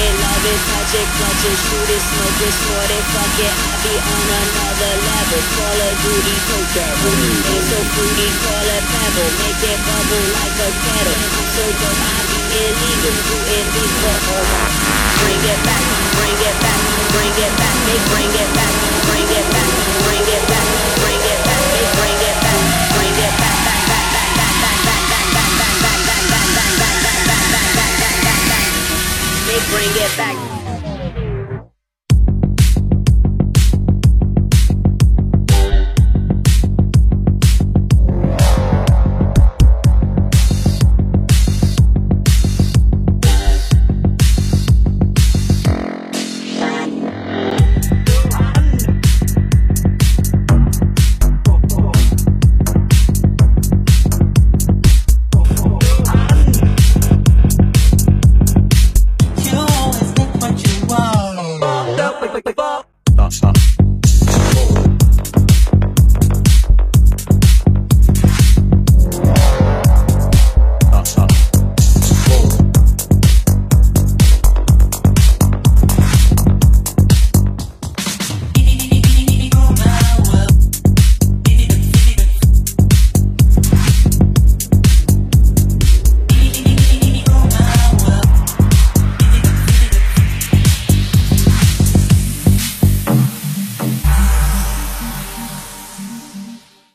Grab it, touch it, clutch it, shoot it, smoke it, snort it, fuck it. I be on another level. Call of Duty, tote that booty. Ain't so fruity, call it pebble. Make it bubble like a kettle. I'm so dope, I be illegal. Do it big for all. Bring it back, bring it back, bring it back, they bring it back, bring it back.